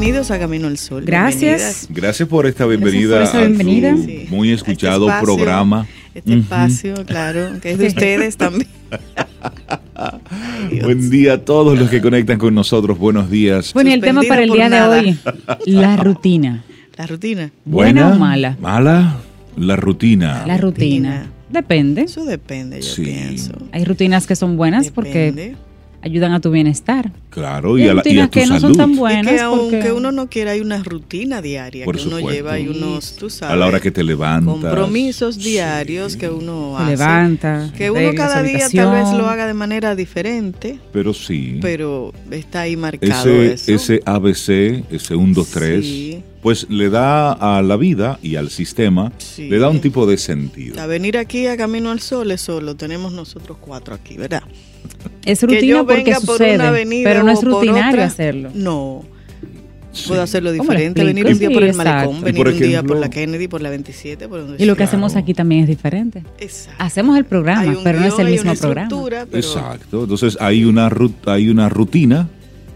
Bienvenidos a Camino al Sol. Gracias. Gracias por esta bienvenida. Gracias por esa bienvenida. a su Sí. muy escuchado Este espacio, programa. Este espacio, claro, que es de ustedes también. Buen día a todos los que conectan con nosotros. Buenos días. Bueno, y el tema para el día nada. de hoy, la rutina. La rutina. ¿Buena o mala? Mala. La rutina. La rutina. Depende. Eso depende, yo Sí. pienso. Hay rutinas que son buenas porque Depende. Ayudan a tu bienestar. Claro, Y y a, la, y a rutinas tu que no son salud. tan Y buenas que aunque porque uno no quiera, hay una rutina diaria Por que uno supuesto. lleva y unos, tú sabes, a la hora que te levantas. compromisos diarios que uno hace. levanta. Que uno cada día tal vez lo haga de manera diferente, Pero sí. pero está ahí marcado ese, eso. ese ABC, ese 1, 2, 3, Sí. pues le da a la vida y al sistema, Sí. le da un tipo de sentido. A venir aquí a Camino al Sol, eso lo tenemos nosotros cuatro aquí, ¿verdad? Es que rutina yo porque venga por sucede, una avenida pero no es rutinario hacerlo. No, Sí. puedo hacerlo ¿Cómo lo diferente, venir un día Sí, por el exacto. malecón, venir por un día por ejemplo- la Kennedy, por la 27, por donde Y lo que hacemos aquí también es diferente. Exacto. Hacemos el programa, pero no es el hay mismo una programa. estructura, pero Exacto. Entonces hay una, rut- hay una rutina,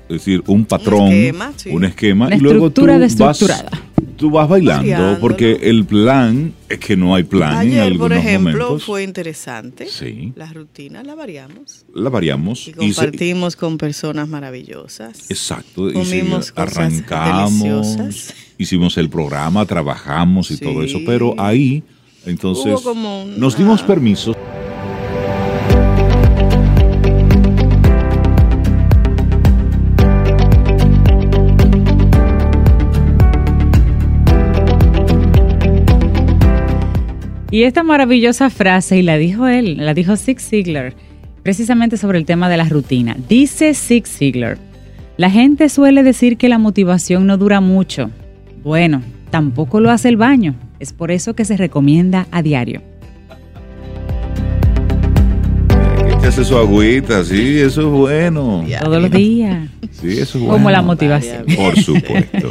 es decir, un patrón, esquema, sí. un esquema, Una y luego tú estructura vas. Tú vas bailando, Variándolo. porque el plan es que no hay plan en Ayer, algunos por ejemplo, momentos. fue interesante. Sí. La rutina la variamos. La variamos Y y se- compartimos con personas maravillosas. Exacto, y Comimos cosas arrancamos, deliciosas. hicimos el programa, trabajamos y Sí. todo eso, pero ahí entonces Hubo como una- nos dimos permiso. Y esta maravillosa frase, y la dijo él, la dijo Zig Ziglar, precisamente sobre el tema de la rutina. Dice Zig Ziglar, la gente suele decir que la motivación no dura mucho. Bueno, tampoco lo hace el baño. Es por eso que se recomienda a diario. ¿Qué hace su agüita? Sí, eso es bueno. Todos los días. Sí, eso es bueno. Como la motivación. Por supuesto.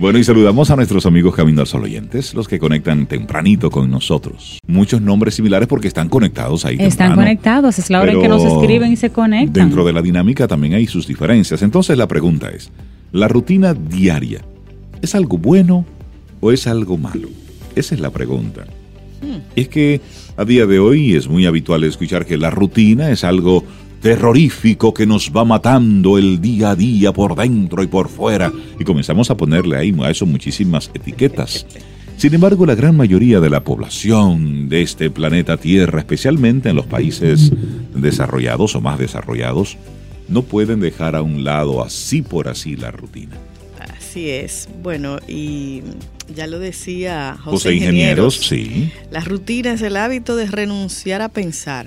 Bueno, y saludamos a nuestros amigos Camino al Sol oyentes, los que conectan tempranito con nosotros. Muchos nombres similares porque están conectados ahí Están temprano. conectados, es la hora en que nos escriben y se conectan. Dentro de la dinámica también hay sus diferencias. Entonces la pregunta es, ¿la rutina diaria es algo bueno o es algo malo? Esa es la pregunta. Y es que a día de hoy es muy habitual escuchar que la rutina es algo terrorífico que nos va matando el día a día por dentro y por fuera. Y comenzamos a ponerle ahí a eso muchísimas etiquetas. Sin embargo, la gran mayoría de la población de este planeta Tierra, especialmente en los países desarrollados o más desarrollados, no pueden dejar a un lado así por así la rutina. Así es. Bueno, y ya lo decía José, José Ingenieros, sí. La rutina es el hábito de renunciar a pensar.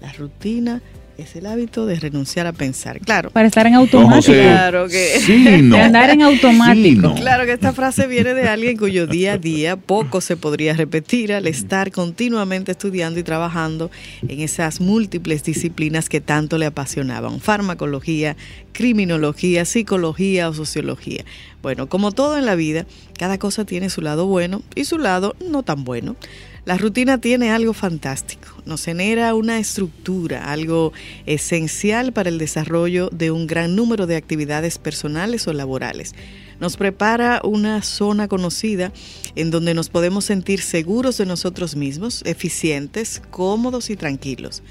La rutina es el hábito de renunciar a pensar. Claro, Para estar en automático. Claro que- Sí, no. De andar en automático. Sí, no. claro que esta frase viene de alguien cuyo día a día poco se podría repetir al estar continuamente estudiando y trabajando en esas múltiples disciplinas que tanto le apasionaban, farmacología, criminología, psicología o sociología. Bueno, como todo en la vida, cada cosa tiene su lado bueno y su lado no tan bueno. La rutina tiene algo fantástico, nos genera una estructura, algo esencial para el desarrollo de un gran número de actividades personales o laborales. Nos prepara una zona conocida en donde nos podemos sentir seguros de nosotros mismos, eficientes, cómodos y tranquilos.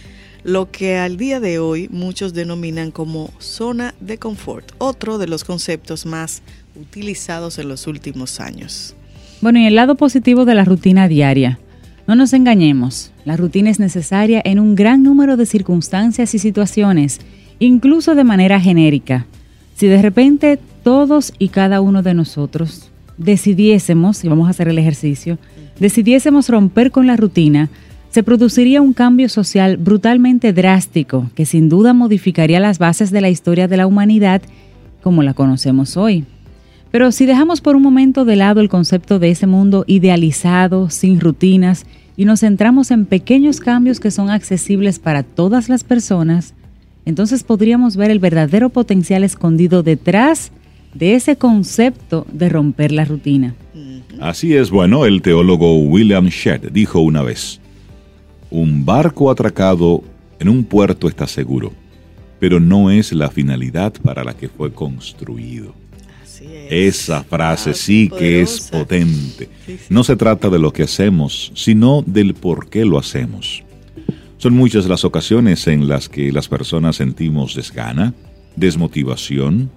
Lo que al día de hoy muchos denominan como zona de confort, otro de los conceptos más utilizados en los últimos años. Bueno, y el lado positivo de la rutina diaria. No nos engañemos, la rutina es necesaria en un gran número de circunstancias y situaciones, incluso de manera genérica. Si de repente todos y cada uno de nosotros decidiésemos, y vamos a hacer el ejercicio, decidiésemos romper con la rutina, se produciría un cambio social brutalmente drástico que sin duda modificaría las bases de la historia de la humanidad como la conocemos hoy. Pero si dejamos por un momento de lado el concepto de ese mundo idealizado, sin rutinas, y nos centramos en pequeños cambios que son accesibles para todas las personas, entonces podríamos ver el verdadero potencial escondido detrás de ese concepto de romper la rutina. Así es, bueno, el teólogo William Shedd dijo una vez, un barco atracado en un puerto está seguro, pero no es la finalidad para la que fue construido. Esa frase sí que es potente. No se trata de lo que hacemos, sino del por qué lo hacemos. Son muchas las ocasiones en las que las personas sentimos desgana, desmotivación,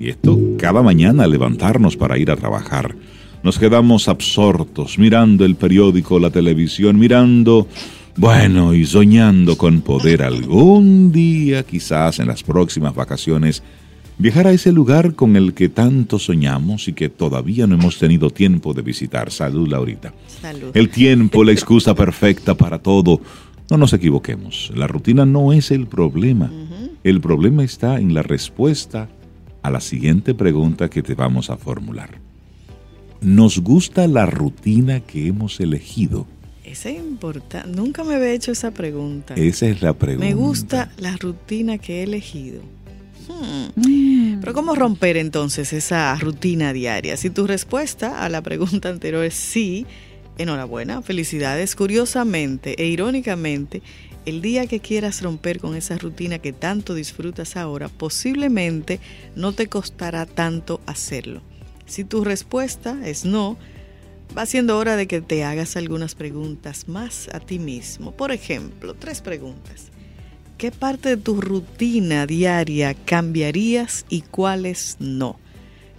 y esto cada mañana levantarnos para ir a trabajar. Nos quedamos absortos mirando el periódico, la televisión, mirando, bueno, y soñando con poder algún día, quizás en las próximas vacaciones, Viajar a ese lugar con el que tanto soñamos y que todavía no hemos tenido tiempo de visitar. Salud, Laurita. Salud. El tiempo, la excusa perfecta para todo. No nos equivoquemos. La rutina no es el problema. El problema está en la respuesta a la siguiente pregunta que te vamos a formular. ¿Nos gusta la rutina que hemos elegido? Esa es importante. Nunca me había hecho esa pregunta. Esa es la pregunta. Me gusta la rutina que he elegido. Hmm. Pero ¿cómo romper entonces esa rutina diaria? Si tu respuesta a la pregunta anterior es sí, enhorabuena, felicidades. Curiosamente e irónicamente, el día que quieras romper con esa rutina que tanto disfrutas ahora, posiblemente no te costará tanto hacerlo. Si tu respuesta es no, va siendo hora de que te hagas algunas preguntas más a ti mismo. Por ejemplo, tres preguntas. ¿Qué parte de tu rutina diaria cambiarías y cuáles no?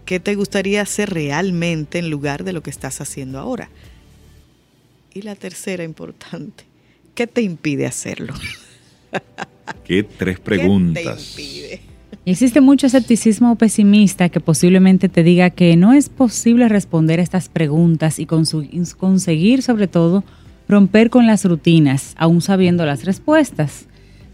¿Qué te gustaría hacer realmente en lugar de lo que estás haciendo ahora? Y la tercera importante, ¿qué te impide hacerlo? ¿Qué tres preguntas? Existe mucho escepticismo pesimista que posiblemente te diga que no es posible responder a estas preguntas y conseguir sobre todo romper con las rutinas, aún sabiendo las respuestas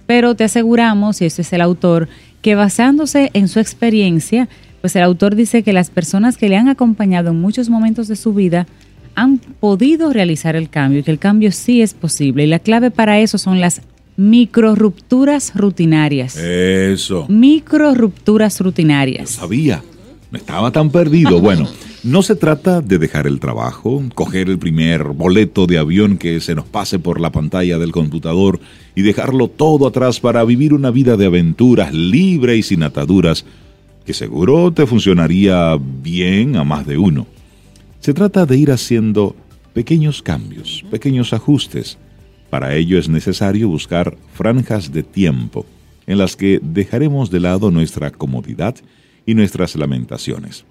pero te aseguramos, y ese es el autor, que basándose en su experiencia, pues el autor dice que las personas que le han acompañado en muchos momentos de su vida han podido realizar el cambio y que el cambio sí es posible. Y la clave para eso son las micro rupturas rutinarias. Eso. Micro rupturas rutinarias. sabía. No estaba tan perdido. Bueno, no se trata de dejar el trabajo, coger el primer boleto de avión que se nos pase por la pantalla del computador y dejarlo todo atrás para vivir una vida de aventuras libre y sin ataduras, que seguro te funcionaría bien a más de uno. Se trata de ir haciendo pequeños cambios, pequeños ajustes. Para ello es necesario buscar franjas de tiempo en las que dejaremos de lado nuestra comodidad y nuestras lamentaciones.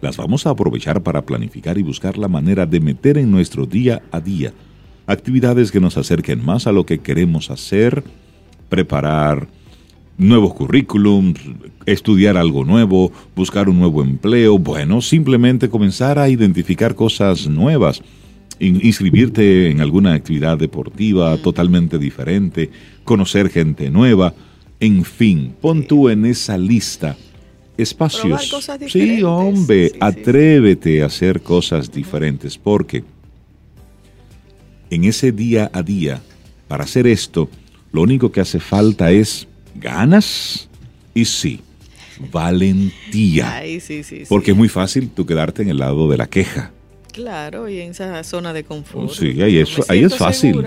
Las vamos a aprovechar para planificar y buscar la manera de meter en nuestro día a día actividades que nos acerquen más a lo que queremos hacer, preparar nuevos currículums, estudiar algo nuevo, buscar un nuevo empleo, bueno, simplemente comenzar a identificar cosas nuevas, inscribirte en alguna actividad deportiva totalmente diferente, conocer gente nueva, en fin, pon tú en esa lista espacios. Sí, hombre, atrévete a hacer cosas diferentes, porque en ese día a día, para hacer esto, lo único que hace falta es ganas y sí, valentía. porque es muy fácil tú quedarte en el lado de la queja. Claro, y en esa zona de confort. Sí, ahí es, ahí es fácil.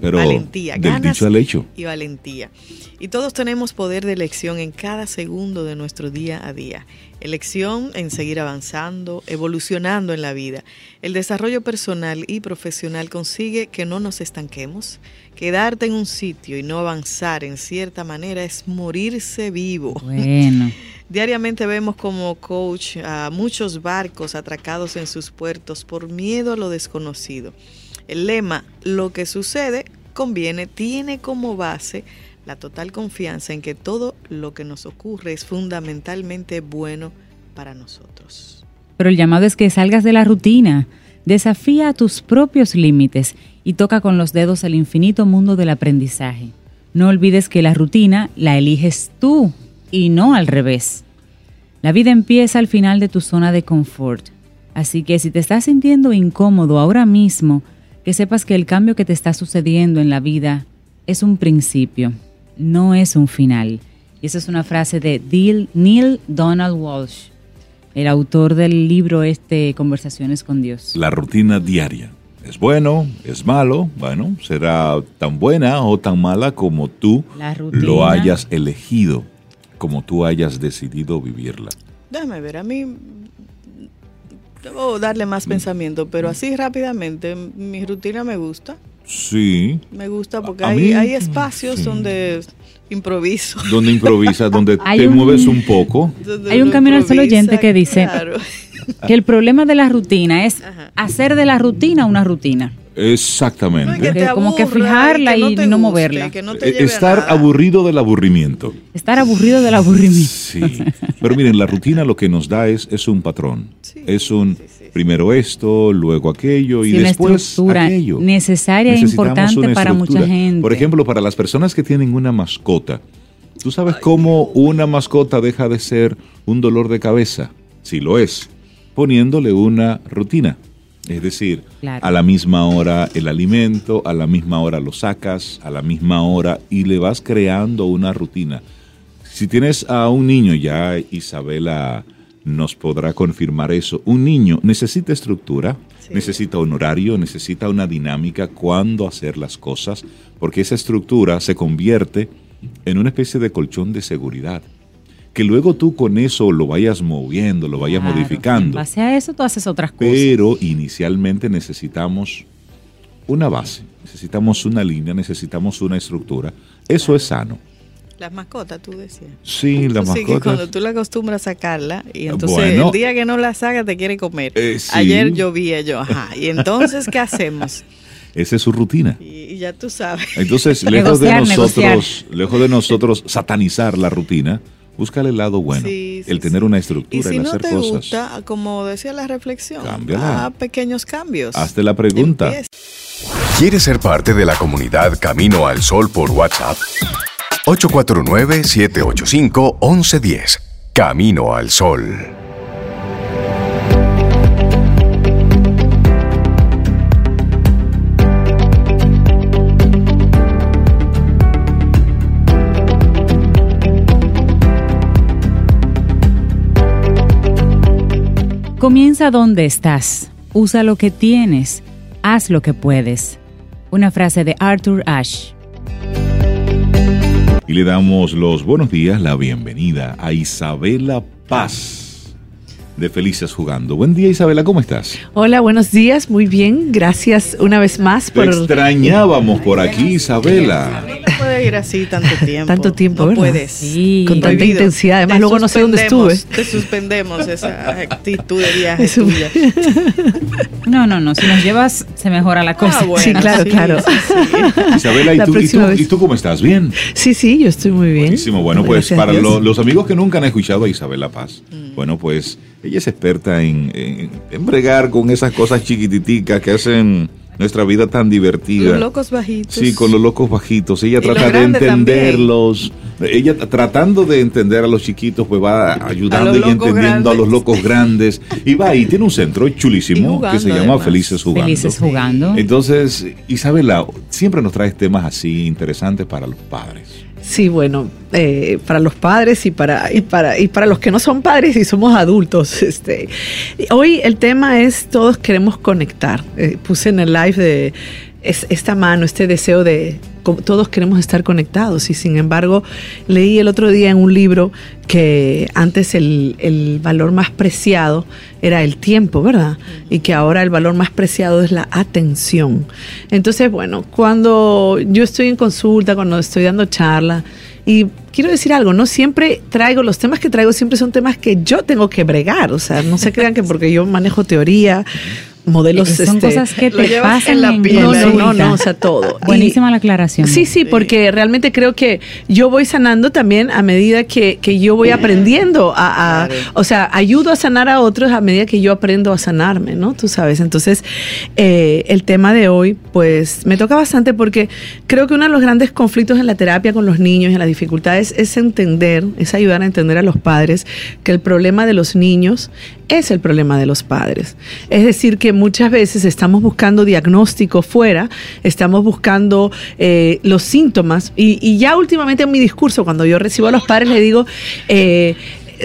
pero valentía, del dicho al hecho. Y valentía. Y todos tenemos poder de elección en cada segundo de nuestro día a día. Elección en seguir avanzando, evolucionando en la vida. El desarrollo personal y profesional consigue que no nos estanquemos. Quedarte en un sitio y no avanzar en cierta manera es morirse vivo. Bueno. Diariamente vemos como coach a muchos barcos atracados en sus puertos por miedo a lo desconocido. El lema, lo que sucede, conviene, tiene como base la total confianza en que todo lo que nos ocurre es fundamentalmente bueno para nosotros. Pero el llamado es que salgas de la rutina, Desafía a tus propios límites y toca con los dedos el infinito mundo del aprendizaje. No olvides que la rutina la eliges tú y no al revés. La vida empieza al final de tu zona de confort. Así que si te estás sintiendo incómodo ahora mismo, que sepas que el cambio que te está sucediendo en la vida es un principio, no es un final. Y esa es una frase de Neil Donald Walsh, el autor del libro este Conversaciones con Dios. La rutina diaria. ¿Es bueno? ¿Es malo? Bueno, será tan buena o tan mala como tú lo hayas elegido, como tú hayas decidido vivirla. Déjame ver, a mí debo darle más pensamiento, pero así rápidamente, mi rutina me gusta. Sí. Me gusta porque hay, hay, espacios donde improviso. Donde improvisas, donde te mueves un poco. hay un camino al solo oyente que dice que el problema de la rutina es hacer de la rutina una rutina. Exactamente. como que fijarla y, no, moverla. Estar aburrido del aburrimiento. Estar aburrido del aburrimiento. Sí. Pero miren, la rutina lo que nos da es, es un patrón. es un primero esto, luego aquello y después aquello. Necesaria e importante para mucha gente. Por ejemplo, para las personas que tienen una mascota. ¿Tú sabes cómo una mascota deja de ser un dolor de cabeza? Si lo es, poniéndole una rutina. Es decir, a la misma hora el alimento, a la misma hora lo sacas, a la misma hora y le vas creando una rutina. Si tienes a un niño, ya Isabela nos podrá confirmar eso, un niño necesita estructura, necesita un horario, necesita una dinámica, cuándo hacer las cosas, porque esa estructura se convierte en una especie de colchón de seguridad que luego tú con eso lo vayas moviendo, lo vayas modificando. En base a eso tú haces otras cosas. Pero inicialmente necesitamos una base, necesitamos una línea, necesitamos una estructura. Eso es sano. Las mascotas, tú decías. Sí, las mascotas. cuando tú la acostumbras a sacarla y entonces el día que no la saca te quiere comer. Eh, Ayer llovía yo, ajá. ¿Y entonces qué hacemos? Esa es su rutina. Y, ya tú sabes. Entonces, lejos de nosotros, lejos de nosotros satanizar la rutina, Búscale el lado bueno, el tener una estructura, y si el hacer no te Gusta, como decía la reflexión, a pequeños cambios. Hazte la pregunta. ¿Quieres ser parte de la comunidad Camino al Sol por WhatsApp? 849-785-1110. Camino al Sol. Comienza donde estás, usa lo que tienes, haz lo que puedes. Una frase de Arthur Ashe. Y le damos los buenos días, la bienvenida a Isabela Paz de Felices Jugando. Buen día Isabela, ¿cómo estás? Hola, buenos días, muy bien, gracias una vez más por... Te extrañábamos por aquí Isabela. No puede ir así tanto tiempo. Tanto tiempo, no puedes. Sí. Con tanta intensidad, además luego no sé dónde estuve. Te suspendemos esa actitud de viaje tuya. No, no, no, si nos llevas se mejora la cosa. Ah, sí, claro, claro. Isabela, ¿y tú, ¿y tú, cómo estás? ¿Bien? Sí, sí, yo estoy muy bien. Buenísimo, bueno, pues para los amigos que nunca han escuchado a Isabela Paz, mm. bueno, pues ella es experta en, en, bregar con esas cosas chiquititicas que hacen nuestra vida tan divertida. Los locos bajitos. Sí, con los locos bajitos. Ella trata de entenderlos. Ella tratando de entender a los chiquitos, pues va ayudando y entendiendo a los locos grandes. Y va y tiene un centro chulísimo que se llama Felices Jugando. Felices Jugando. Entonces, Isabela, siempre nos traes temas así interesantes para los padres. Sí, bueno, eh, para los padres y para, y, para, y para los que no son padres y somos adultos. Este, hoy el tema es todos queremos conectar. Eh, puse en el live de esta mano, este deseo de todos queremos estar conectados y sin embargo leí el otro día en un libro que antes el, el, valor más preciado era el tiempo, ¿verdad? Y que ahora el valor más preciado es la atención. Entonces, bueno, cuando yo estoy en consulta, cuando estoy dando charla, y quiero decir algo, no siempre traigo, los temas que traigo siempre son temas que yo tengo que bregar, o sea, no se crean que porque yo manejo teoría modelos. Son este, cosas que te pasan en la piel. no, no, no, o sea, todo. Y- Buenísima la aclaración. Sí, sí, porque realmente creo que yo voy sanando también a medida que, que yo voy aprendiendo a, a- Claro. o sea, ayudo a sanar a otros a medida que yo aprendo a sanarme, ¿no? Tú sabes. Entonces, eh, el tema de hoy, pues, me toca bastante porque creo que uno de los grandes conflictos en la terapia con los niños y en las dificultades es entender, es ayudar a entender a los padres que el problema de los niños es el problema de los padres. Es decir, que muchas veces estamos buscando diagnóstico fuera, estamos buscando eh, los síntomas y, ya últimamente en mi discurso, cuando yo recibo a los padres, le digo, eh,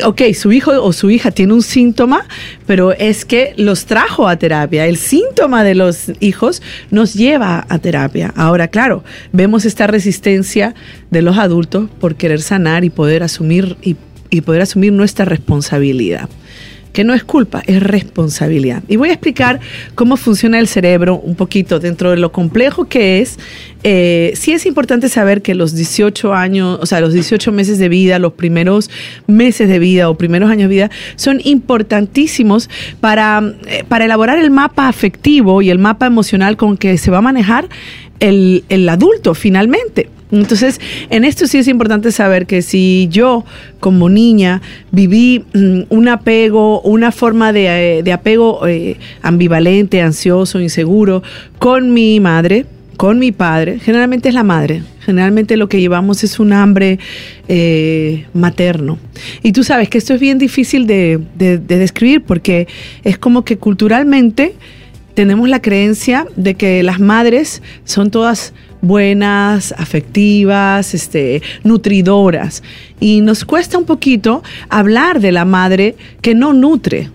ok, su hijo o su hija tiene un síntoma, pero es que los trajo a terapia. El síntoma de los hijos nos lleva a terapia. Ahora, claro, vemos esta resistencia de los adultos por querer sanar y poder asumir y poder asumir nuestra responsabilidad que no es culpa, es responsabilidad. Y voy a explicar cómo funciona el cerebro un poquito dentro de lo complejo que es. Eh, sí es importante saber que los 18 años, o sea, los 18 meses de vida, los primeros meses de vida o primeros años de vida son importantísimos para, eh, para elaborar el mapa afectivo y el mapa emocional con que se va a manejar el, el adulto finalmente. Entonces, en esto sí es importante saber que si yo como niña viví mm, un apego, una forma de, eh, de apego eh, ambivalente, ansioso, inseguro con mi madre, con mi padre, generalmente es la madre. Generalmente lo que llevamos es un hambre eh, materno. Y tú sabes que esto es bien difícil de, de- de describir porque es como que culturalmente tenemos la creencia de que las madres son todas buenas, afectivas, este, nutridoras. Y nos cuesta un poquito hablar de la madre que no nutre.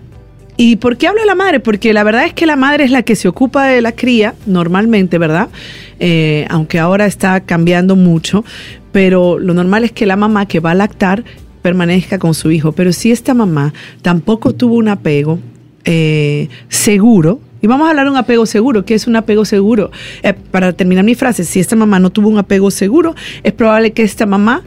¿Y por qué hablo de la madre? Porque la verdad es que la madre es la que se ocupa de la cría, normalmente, ¿verdad? Eh, aunque ahora está cambiando mucho, pero lo normal es que la mamá que va a lactar permanezca con su hijo. Pero si esta mamá tampoco tuvo un apego eh, seguro, y vamos a hablar de un apego seguro. ¿Qué es un apego seguro? Eh, para terminar mi frase, si esta mamá no tuvo un apego seguro, es probable que esta mamá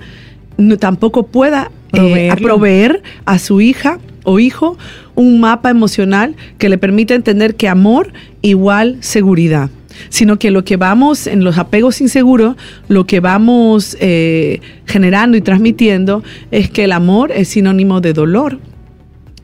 no, tampoco pueda eh, a proveer a su hija o hijo un mapa emocional que le permita entender que amor igual seguridad sino que lo que vamos en los apegos inseguros, lo que vamos eh, generando y transmitiendo es que el amor es sinónimo de dolor,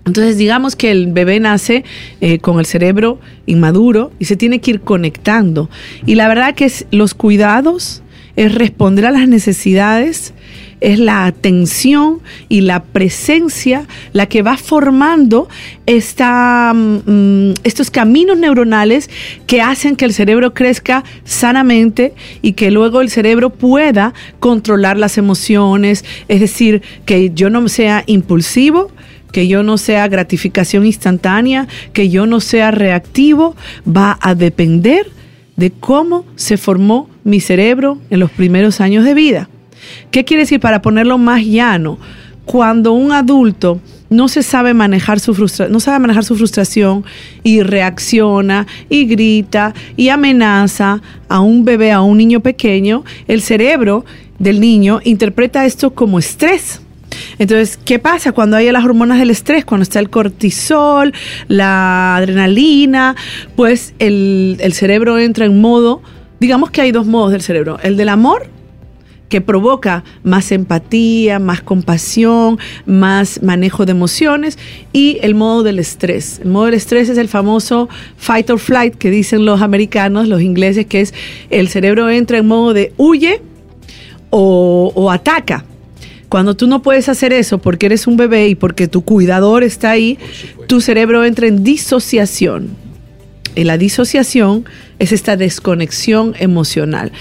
entonces digamos que el bebé nace eh, con el cerebro inmaduro y se tiene que ir conectando. Y la verdad que los cuidados, es responder a las necesidades, es la atención y la presencia la que va formando esta, mm, estos caminos neuronales que hacen que el cerebro crezca sanamente y que luego el cerebro pueda controlar las emociones, es decir, que yo no sea impulsivo, que yo no sea gratificación instantánea, que yo no sea reactivo, va a depender de cómo se formó mi cerebro en los primeros años de vida. ¿Qué quiere decir para ponerlo más llano? Cuando un adulto no se sabe manejar su frustra no sabe manejar su frustración y reacciona y grita y amenaza a un bebé, a un niño pequeño, el cerebro del niño interpreta esto como estrés. Entonces, ¿qué pasa cuando hay las hormonas del estrés? Cuando está el cortisol, la adrenalina, pues el, cerebro entra en modo, digamos que hay dos modos del cerebro, el del amor que provoca más empatía, más compasión, más manejo de emociones y el modo del estrés. El modo del estrés es el famoso fight or flight que dicen los americanos, los ingleses, que es el cerebro entra en modo de huye o ataca. Cuando tú no puedes hacer eso porque eres un bebé y porque tu cuidador está ahí, tu cerebro entra en disociación. Y la disociación es esta desconexión emocional.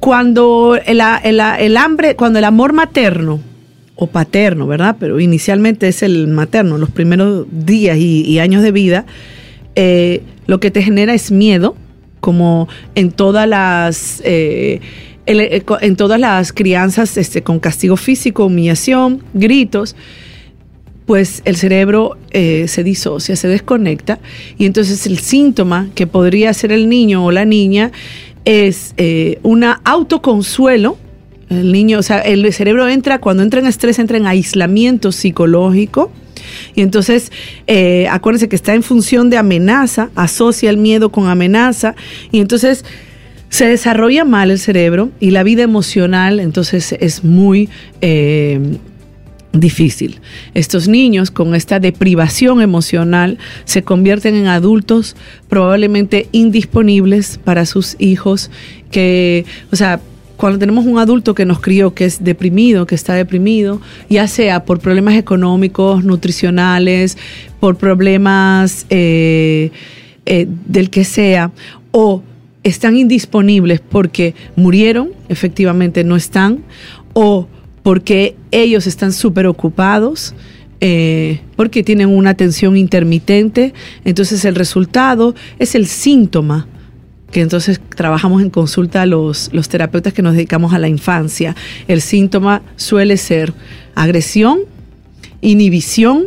Cuando el, el- el hambre, cuando el amor materno o paterno, ¿verdad? Pero inicialmente es el materno, los primeros días y, y años de vida, eh, lo que te genera es miedo, como en todas las eh, eh, en todas las crianzas este, con castigo físico, humillación, gritos, pues el cerebro eh, se disocia, se desconecta y entonces el síntoma que podría ser el niño o la niña es eh, una autoconsuelo. El niño, o sea, el cerebro entra, cuando entra en estrés, entra en aislamiento psicológico Y entonces, eh, acuérdense que está en función de amenaza, asocia el miedo con amenaza, y entonces se desarrolla mal el cerebro y la vida emocional entonces es muy eh, difícil. Estos niños con esta deprivación emocional se convierten en adultos probablemente indisponibles para sus hijos, que, o sea, cuando tenemos un adulto que nos crió, que es deprimido, que está deprimido, ya sea por problemas económicos, nutricionales, por problemas eh, eh, del que sea, o están indisponibles porque murieron, efectivamente no están, o porque ellos están súper ocupados, eh, porque tienen una atención intermitente. Entonces el resultado es el síntoma que entonces trabajamos en consulta los, los terapeutas que nos dedicamos a la infancia. El síntoma suele ser agresión, inhibición,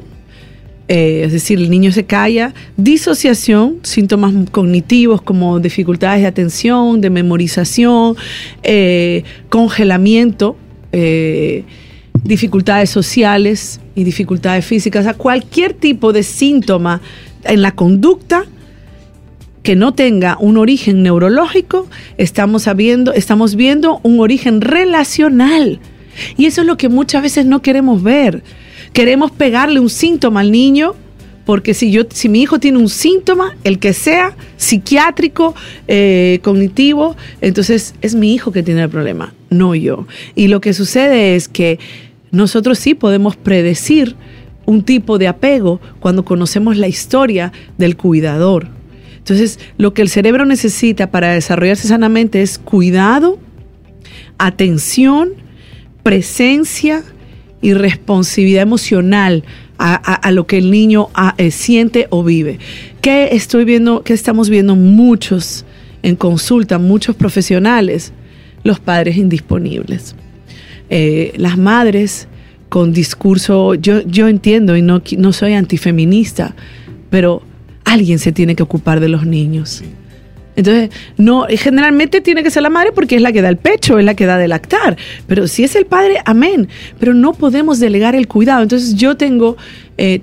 eh, es decir, el niño se calla, disociación, síntomas cognitivos como dificultades de atención, de memorización, eh, congelamiento, eh, dificultades sociales y dificultades físicas, o cualquier tipo de síntoma en la conducta que no tenga un origen neurológico, estamos, sabiendo, estamos viendo un origen relacional. Y eso es lo que muchas veces no queremos ver. Queremos pegarle un síntoma al niño porque si yo si mi hijo tiene un síntoma el que sea psiquiátrico eh, cognitivo entonces es mi hijo que tiene el problema no yo. Y lo que sucede es que nosotros sí podemos predecir un tipo de apego cuando conocemos la historia del cuidador. Entonces lo que el cerebro necesita para desarrollarse sanamente es cuidado atención presencia y responsabilidad emocional a, lo que el niño eh, siente o vive. ¿Qué estoy viendo? ¿Qué estamos viendo muchos en consulta, muchos profesionales? Los padres indisponibles. Eh, las madres con discurso, yo, yo entiendo y no, no soy antifeminista, pero alguien se tiene que ocupar de los niños. Entonces, no, generalmente tiene que ser la madre porque es la que da el pecho, es la que da de lactar. Pero si es el padre, amén. Pero no podemos delegar el cuidado. Entonces, yo tengo, eh,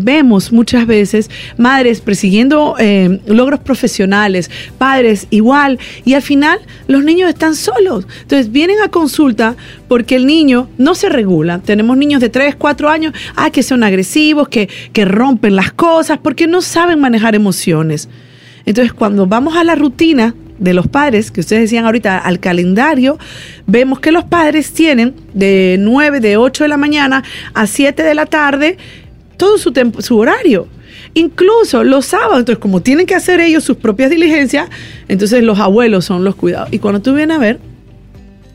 vemos muchas veces madres persiguiendo eh, logros profesionales, padres igual, y al final los niños están solos. Entonces, vienen a consulta porque el niño no se regula. Tenemos niños de 3, 4 años, ah, que son agresivos, que, que rompen las cosas, porque no saben manejar emociones. Entonces, cuando vamos a la rutina de los padres, que ustedes decían ahorita, al calendario, vemos que los padres tienen de 9, de 8 de la mañana a 7 de la tarde todo su, su horario. Incluso los sábados, entonces como tienen que hacer ellos sus propias diligencias, entonces los abuelos son los cuidados. Y cuando tú vienes a ver,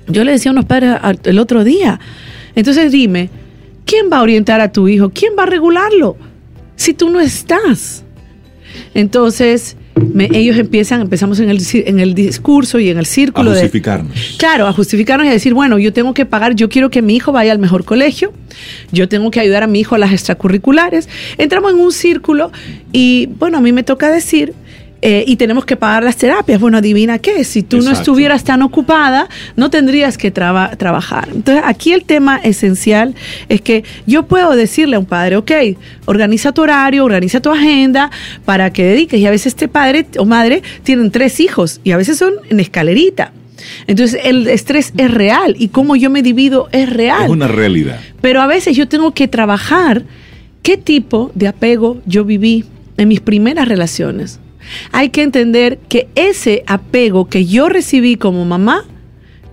yo le decía a unos padres el otro día, entonces dime, ¿quién va a orientar a tu hijo? ¿Quién va a regularlo? Si tú no estás. Entonces, ellos empiezan, empezamos en el, en el discurso y en el círculo. A justificarnos. claro, a justificarnos y a decir, bueno, yo tengo que pagar, yo quiero que mi hijo vaya al mejor colegio, yo tengo que ayudar a mi hijo a las extracurriculares. Entramos en un círculo y, bueno, a mí me toca decir eh, y tenemos que pagar las terapias. Bueno, adivina qué, si tú no estuvieras tan ocupada, no tendrías que trabajar. Entonces, aquí el tema esencial es que yo puedo decirle a un padre, ok, organiza tu horario, organiza tu agenda para que dediques. Y a veces este padre o madre tienen tres hijos y a veces son en escalerita. Entonces el estrés es real y cómo yo me divido es real. Es una realidad. Pero a veces yo tengo que trabajar qué tipo de apego yo viví en mis primeras relaciones hay que entender que ese apego que yo recibí como mamá,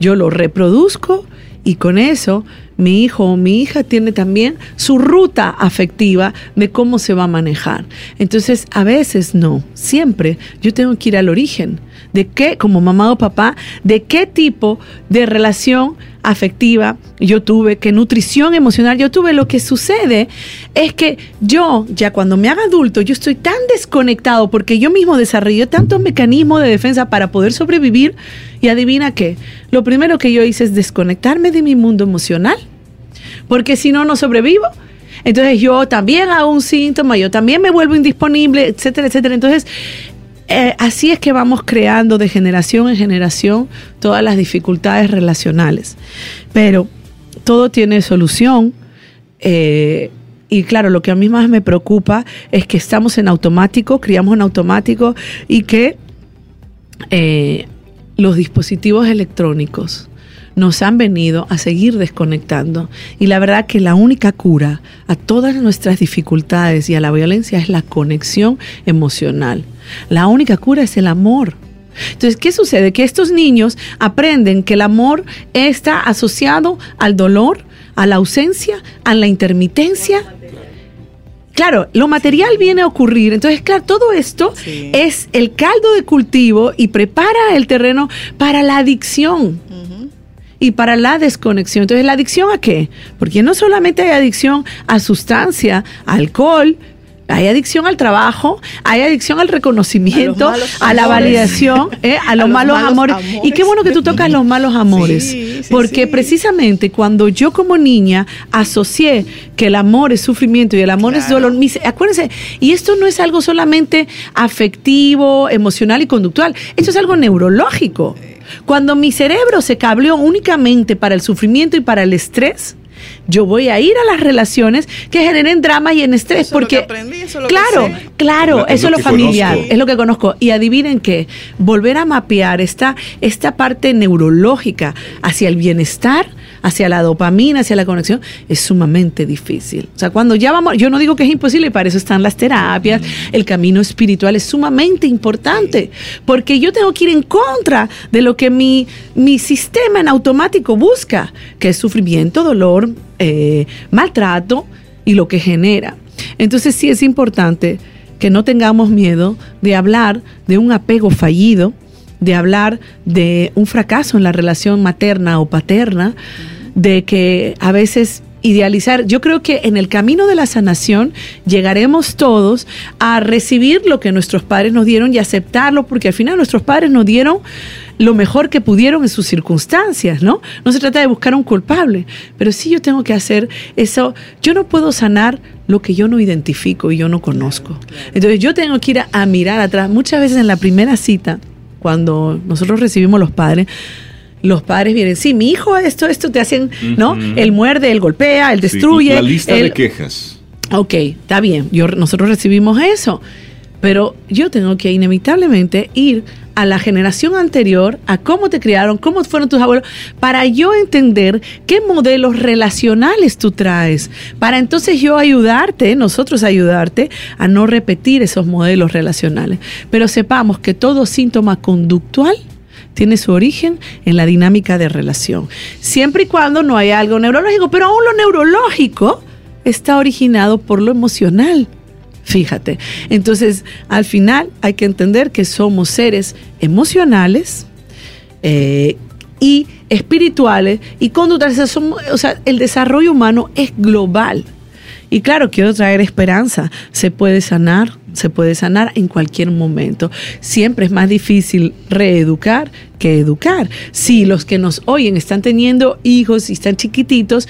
yo lo reproduzco y con eso mi hijo o mi hija tiene también su ruta afectiva de cómo se va a manejar. Entonces, a veces no, siempre yo tengo que ir al origen de qué, como mamá o papá, de qué tipo de relación afectiva yo tuve, qué nutrición emocional yo tuve. Lo que sucede es que yo, ya cuando me haga adulto, yo estoy tan desconectado porque yo mismo desarrollé tantos mecanismos de defensa para poder sobrevivir y adivina qué, lo primero que yo hice es desconectarme de mi mundo emocional, porque si no, no sobrevivo. Entonces yo también hago un síntoma, yo también me vuelvo indisponible, etcétera, etcétera. Entonces eh, así es que vamos creando de generación en generación todas las dificultades relacionales. Pero todo tiene solución eh, y claro, lo que a mí más me preocupa es que estamos en automático, criamos en automático y que eh, los dispositivos electrónicos nos han venido a seguir desconectando. Y la verdad que la única cura a todas nuestras dificultades y a la violencia es la conexión emocional. La única cura es el amor. Entonces, ¿qué sucede? Que estos niños aprenden que el amor está asociado al dolor, a la ausencia, a la intermitencia. Claro, lo material viene a ocurrir. Entonces, claro, todo esto Sí. es el caldo de cultivo y prepara el terreno para la adicción y para la desconexión. Entonces, ¿la adicción a qué? Porque no solamente hay adicción a sustancia, a alcohol, hay adicción al trabajo, hay adicción al reconocimiento, A la validación, ¿eh? a, los, malos, amores. Y qué bueno que tú tocas los malos amores. Sí, sí, porque sí. precisamente cuando yo como niña asocié que el amor es sufrimiento y el amor es dolor, mis- acuérdense, y esto no es algo solamente afectivo, emocional y conductual, esto es algo neurológico. Cuando mi cerebro se cableó únicamente para el sufrimiento y para el estrés, yo voy a ir a las relaciones que generen drama y en estrés. Eso es lo porque, que aprendí, eso es lo que claro, sé. claro, Es eso es lo lo que familiar, conozco. es lo que conozco. Y adivinen qué, volver a mapear esta, esta parte neurológica hacia el bienestar, hacia la dopamina, hacia la conexión, es sumamente difícil. O sea, cuando ya vamos, yo no digo que es imposible, para eso están las terapias, el camino espiritual es sumamente importante, porque yo tengo que ir en contra de lo que mi, mi sistema en automático busca, que es sufrimiento, dolor, eh, maltrato y lo que genera. Entonces sí es importante que no tengamos miedo de hablar de un apego fallido, de hablar de un fracaso en la relación materna o paterna, de que a veces idealizar, yo creo que en el camino de la sanación llegaremos todos a recibir lo que nuestros padres nos dieron y aceptarlo, porque al final nuestros padres nos dieron lo mejor que pudieron en sus circunstancias, ¿no? No se trata de buscar un culpable, pero sí yo tengo que hacer eso. Yo no puedo sanar lo que yo no identifico y yo no conozco. Entonces yo tengo que ir a, a mirar atrás. Muchas veces en la primera cita, cuando nosotros recibimos los padres, los padres vienen, sí, mi hijo esto, esto te hacen, ¿no? Él muerde, él golpea, él Sí, destruye. la lista él- de quejas. Ok, está bien, yo, nosotros recibimos eso, pero yo tengo que inevitablemente ir a la generación anterior, a cómo te criaron, cómo fueron tus abuelos, para yo entender qué modelos relacionales tú traes, para entonces yo ayudarte, nosotros ayudarte a no repetir esos modelos relacionales. Pero sepamos que todo síntoma conductual tiene su origen en la dinámica de relación, siempre y cuando no haya algo neurológico, pero aún lo neurológico está originado por lo emocional. Fíjate. Entonces, al final hay que entender que somos seres emocionales eh, y espirituales y conductuales. O sea, el desarrollo humano es global. Y claro, quiero traer esperanza. Se puede sanar, se puede sanar en cualquier momento. Siempre es más difícil reeducar que educar. Si los que nos oyen están teniendo hijos y están chiquititos,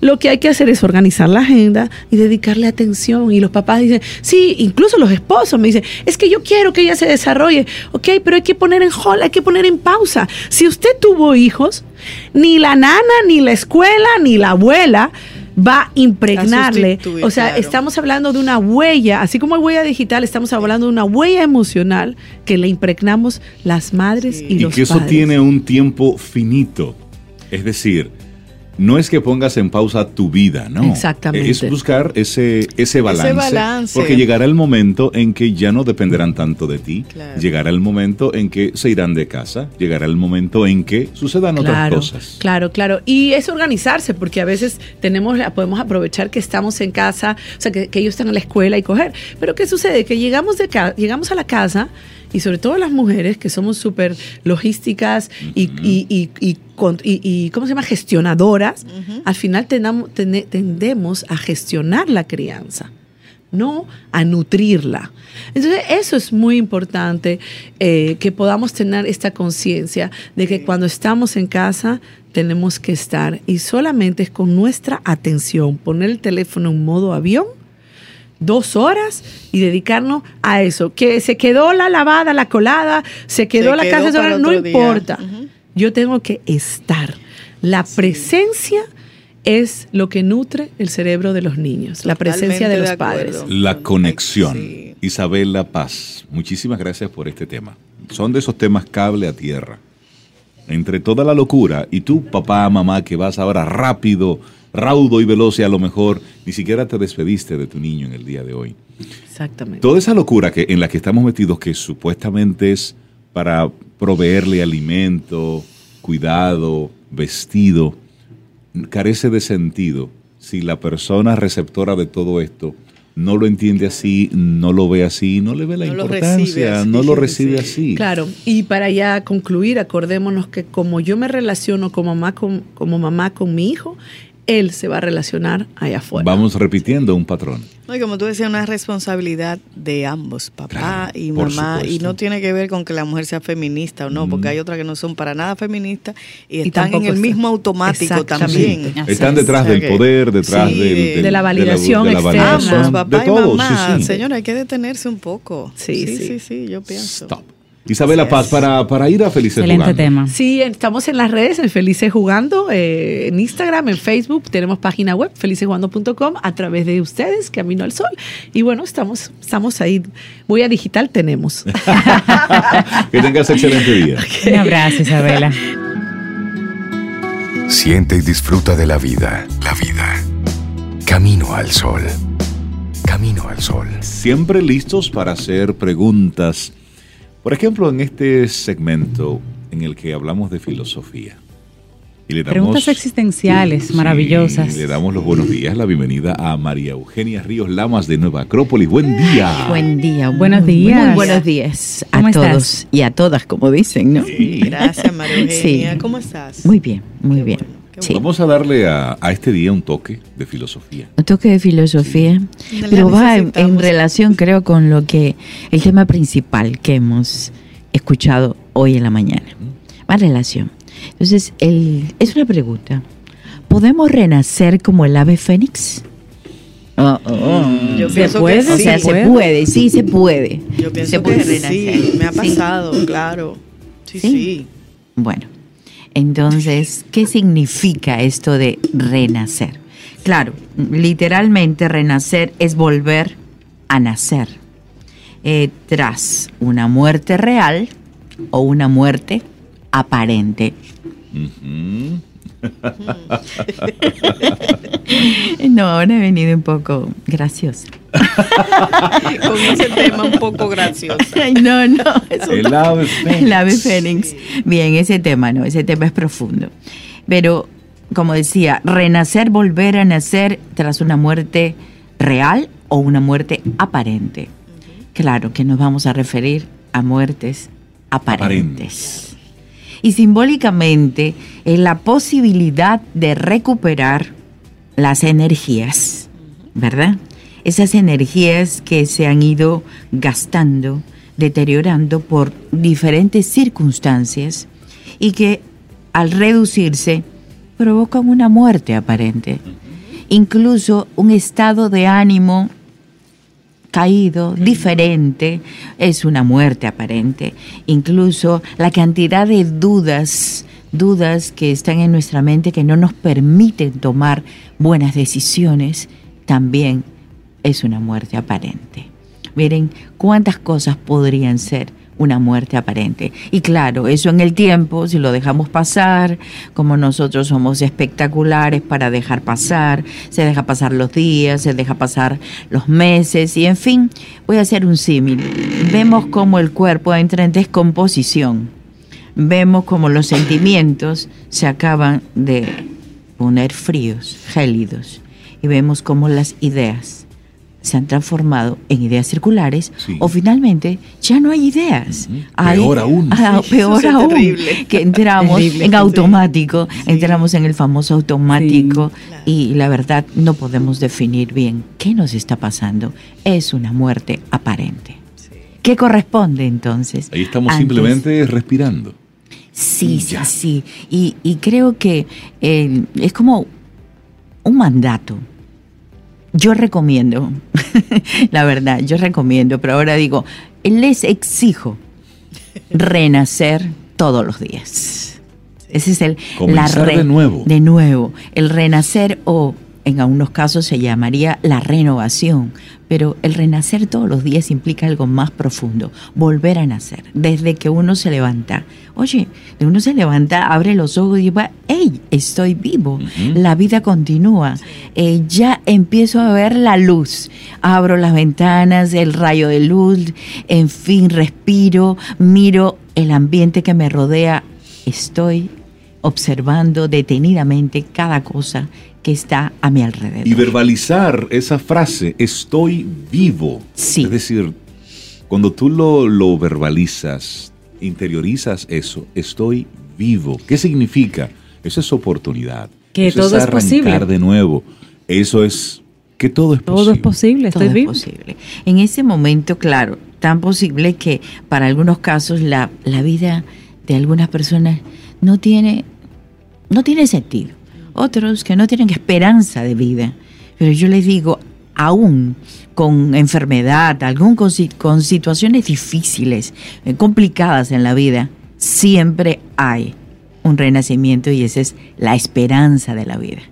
lo que hay que hacer es organizar la agenda y dedicarle atención. Y los papás dicen, sí, incluso los esposos me dicen, es que yo quiero que ella se desarrolle. Ok, pero hay que poner en hold, hay que poner en pausa. Si usted tuvo hijos, ni la nana, ni la escuela, ni la abuela va a impregnarle. o sea, claro. estamos hablando de una huella, así como hay huella digital, estamos hablando de una huella emocional que le impregnamos las madres Sí. y, Y los que eso padres. tiene un tiempo finito. Es decir, no es que pongas en pausa tu vida, ¿no. Exactamente. Es buscar ese, ese balance. balance. Porque llegará el momento en que ya no dependerán tanto de ti. Claro. Llegará el momento en que se irán de casa. Llegará el momento en que sucedan otras cosas. claro, claro. Y es organizarse, porque a veces tenemos, podemos aprovechar que estamos en casa, o sea, que, que ellos están en la escuela y coger. Pero ¿qué sucede? Que llegamos, de ca- llegamos a la casa y sobre todo las mujeres que somos súper logísticas y, y, y, y con- y- y, ¿cómo se llama? Gestionadoras, al final tene- tendemos a gestionar la crianza no a nutrirla. Entonces, eso es muy importante, eh, que podamos tener esta conciencia de que cuando estamos en casa tenemos que estar y solamente es con nuestra atención, poner el teléfono en modo avión dos horas y dedicarnos a eso. Que se quedó la lavada, la colada, se quedó Se la quedó casa sola, no día. importa. Yo tengo que estar. La presencia es lo que nutre el cerebro de los niños, la presencia de los de padres. La conexión. Sí. Isabela Paz, muchísimas gracias por este tema. Son de esos temas cable a tierra. Entre toda la locura y tú, papá, mamá, que vas ahora rápido, raudo y veloz y a lo mejor ni siquiera te despediste de tu niño en el día de hoy. Exactamente. Toda esa locura que, en la que estamos metidos, que supuestamente es para proveerle alimento, cuidado, vestido, carece de sentido si la persona receptora de todo esto no lo entiende así, no lo ve así, no le ve la No lo importancia, recibe así, no lo recibe así. Claro, y para ya concluir, acordémonos que como yo me relaciono como mamá con, como mamá con mi hijo, él se va a relacionar allá afuera. Vamos repitiendo un patrón. No, y como tú decías, una responsabilidad de ambos, papá Claro, y mamá, y no tiene que ver con que la mujer sea feminista o no, porque hay otras que no son para nada feministas y, Y están en tampoco el está- mismo automático también. Así Están es. detrás del poder, detrás sí, del- de- del- de la validación de la externa. validación, Ambos, papá de y todo, mamá. sí, sí. Señora, hay que detenerse un poco. Sí, sí, sí. sí, sí, yo pienso. Stop. Isabela Paz, para, para ir a Felices Excelente Jugando. tema. Sí, estamos en las redes, en Felices Jugando, eh, en Instagram, en Facebook, tenemos página web, felicesjugando.com, a través de ustedes, Camino al Sol. Y bueno, estamos, estamos ahí. Voy a digital, tenemos. que tengas excelente día. Un abrazo, Isabela. Siente y disfruta de la vida. La vida. Camino al sol. Camino al sol. Siempre listos para hacer preguntas. Por ejemplo, en este segmento en el que hablamos de filosofía. Y le damos- Preguntas existenciales Sí, maravillosas. Le damos los buenos días, la bienvenida a María Eugenia Ríos Lamas de Nueva Acrópolis. Buen día. Buen día. Buenos días. Muy buenos días a ¿Cómo todos estás? y a todas, como dicen, ¿no? Gracias, María Eugenia. Sí. ¿Cómo estás? Muy bien, muy Qué bien. bueno, Sí. Vamos a darle a, a este día un toque de filosofía. Un toque de filosofía, pero va en, relación, creo, con lo que el tema principal que hemos escuchado hoy en la mañana. Va en relación. Entonces, el, es una pregunta. ¿Podemos renacer como el ave fénix? Oh, oh, oh. Yo ¿Se pienso puede? que O sí. sea, ¿Se se puede? sí, se puede. Yo pienso se puede que renacer. sí. Me ha Sí. pasado, claro. Sí, ¿Sí? sí. Bueno, entonces, ¿qué significa esto de renacer? Claro, literalmente renacer es volver a nacer eh, tras una muerte real o una muerte aparente. No, ahora he venido un poco graciosa. Con ese tema un poco gracioso. Ay, no, no, es un El ave fénix. El ave fénix. Bien, ese tema no, ese tema es profundo. Pero, como decía, renacer, volver a nacer tras una muerte real o una muerte aparente. Claro que nos vamos a referir a muertes aparentes. Y simbólicamente es la posibilidad de recuperar las energías, ¿verdad? Esas energías que se han ido gastando, deteriorando por diferentes circunstancias y que al reducirse provocan una muerte aparente. Incluso un estado de ánimo caído, diferente, es una muerte aparente. Incluso la cantidad de dudas, dudas que están en nuestra mente que no nos permiten tomar buenas decisiones, también es una muerte aparente. Miren cuántas cosas podrían ser una muerte aparente. Y claro, eso en el tiempo, si lo dejamos pasar, como nosotros somos espectaculares para dejar pasar, se deja pasar los días, se deja pasar los meses y en fin, voy a hacer un símil. Vemos cómo el cuerpo entra en descomposición. Vemos cómo los sentimientos se acaban de poner fríos, gélidos. Y vemos cómo las ideas se han transformado en ideas circulares Sí. o finalmente ya no hay ideas. Ujú. Hay- Peor aún. Ah, Sí, peor eso aún. terrible. Que entramos Terrible, en sí. automático, Sí. entramos en el famoso automático Sí, claro. y la verdad no podemos definir bien qué nos está pasando. Es una muerte aparente. ¿Qué corresponde entonces? Ahí estamos Antes- simplemente respirando. Sí, sí, sí. Y, y creo que eh, es como un mandato. Yo recomiendo, la verdad, yo recomiendo, pero ahora digo, les exijo renacer todos los días. Ese es el Comenzar de nuevo. De nuevo, el renacer o en algunos casos se llamaría la renovación, pero el renacer todos los días implica algo más profundo, volver a nacer, desde que uno se levanta. Oye, uno se levanta, abre los ojos y dice, hey, estoy vivo, la vida continúa, eh, ya empiezo a ver la luz, abro las ventanas, el rayo de luz, en fin, respiro, miro el ambiente que me rodea, estoy observando detenidamente cada cosa que está a mi alrededor. Y verbalizar esa frase, estoy vivo. Sí. Es decir, cuando tú lo, lo verbalizas, interiorizas eso, estoy vivo. ¿Qué significa? Eso es oportunidad. Que Eso todo es posible. arrancar de nuevo. Eso es que todo es posible. Todo es posible, Todo estoy es posible. En ese momento, claro, tan posible que para algunos casos la, la vida de algunas personas no tiene, no tiene sentido. Otros que no tienen esperanza de vida. Pero yo les digo, aún con enfermedad, algún con, si- con situaciones difíciles, eh, complicadas en la vida, siempre hay un renacimiento y esa es la esperanza de la vida.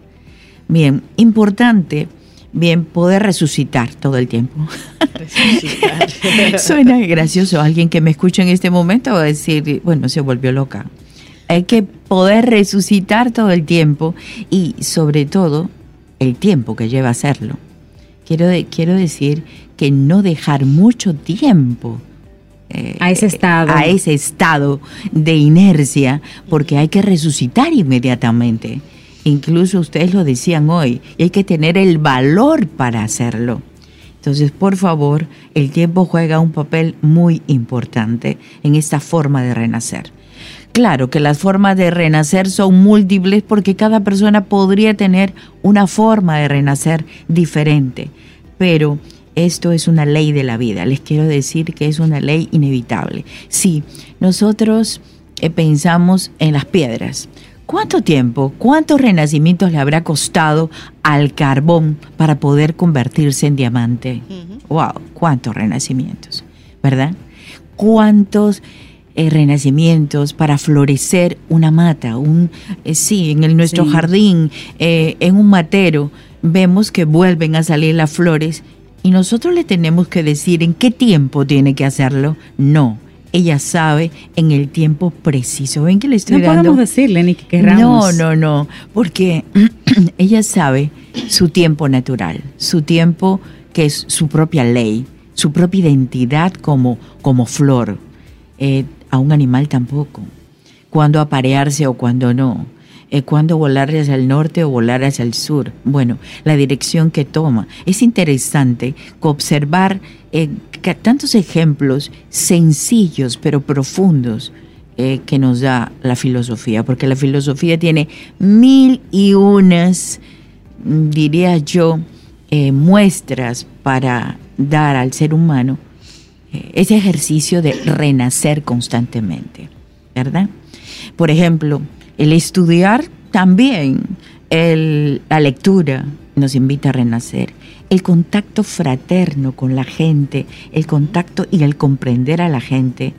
Bien, importante, bien, poder resucitar todo el tiempo. Suena gracioso. Alguien que me escucha en este momento va a decir, bueno, se volvió loca. Hay que poder resucitar todo el tiempo y sobre todo el tiempo que lleva hacerlo. Quiero, de- quiero decir que no dejar mucho tiempo eh, A ese estado. a ese estado de inercia, porque hay que resucitar inmediatamente. Incluso ustedes lo decían hoy, y hay que tener el valor para hacerlo. Entonces, por favor, el tiempo juega un papel muy importante en esta forma de renacer. Claro que las formas de renacer son múltiples porque cada persona podría tener una forma de renacer diferente, pero esto es una ley de la vida. Les quiero decir que es una ley inevitable. Si nosotros eh, pensamos en las piedras, ¿cuánto tiempo, cuántos renacimientos le habrá costado al carbón para poder convertirse en diamante? ¡Wow! ¿Cuántos renacimientos? ¿Verdad? ¿Cuántos eh, renacimientos para florecer una mata? Un, eh, sí, en el, nuestro Sí. jardín, eh, en un matero, vemos que vuelven a salir las flores y nosotros le tenemos que decir en qué tiempo tiene que hacerlo. No, ella sabe en el tiempo preciso. ¿Ven que le estoy No dando? podemos decirle ni que querramos. No, no, no, porque ella sabe su tiempo natural, su tiempo que es su propia ley, su propia identidad como, como flor. Eh, a un animal tampoco. Cuándo aparearse o cuándo no. Eh, cuándo volar hacia el norte o volar hacia el sur. Bueno, la dirección que toma. Es interesante observar eh, tantos ejemplos sencillos pero profundos eh, que nos da la filosofía, porque la filosofía tiene mil y unas, mm, diría yo, eh, muestras para dar al ser humano ese ejercicio de renacer constantemente, ¿verdad? Por ejemplo, el estudiar también, la lectura nos invita a renacer, el contacto fraterno con la gente, el contacto y el comprender a la gente,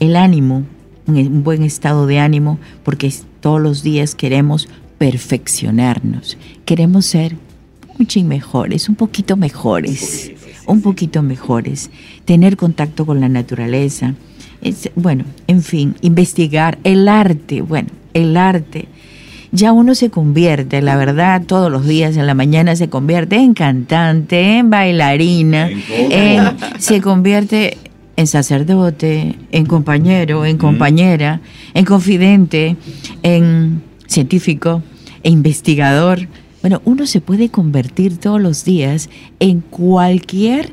el ánimo, un, buen estado de ánimo, porque todos los días queremos perfeccionarnos, queremos ser chin mejores, un poquito mejores, un poquito mejores, tener contacto con la naturaleza, es, bueno, en fin, investigar el arte, bueno, el arte. Ya uno se convierte, la verdad, todos los días en la mañana se convierte en cantante, en bailarina, En se convierte en sacerdote, en compañero, en compañera, en confidente, en científico, en investigador. Bueno, uno se puede convertir todos los días en cualquier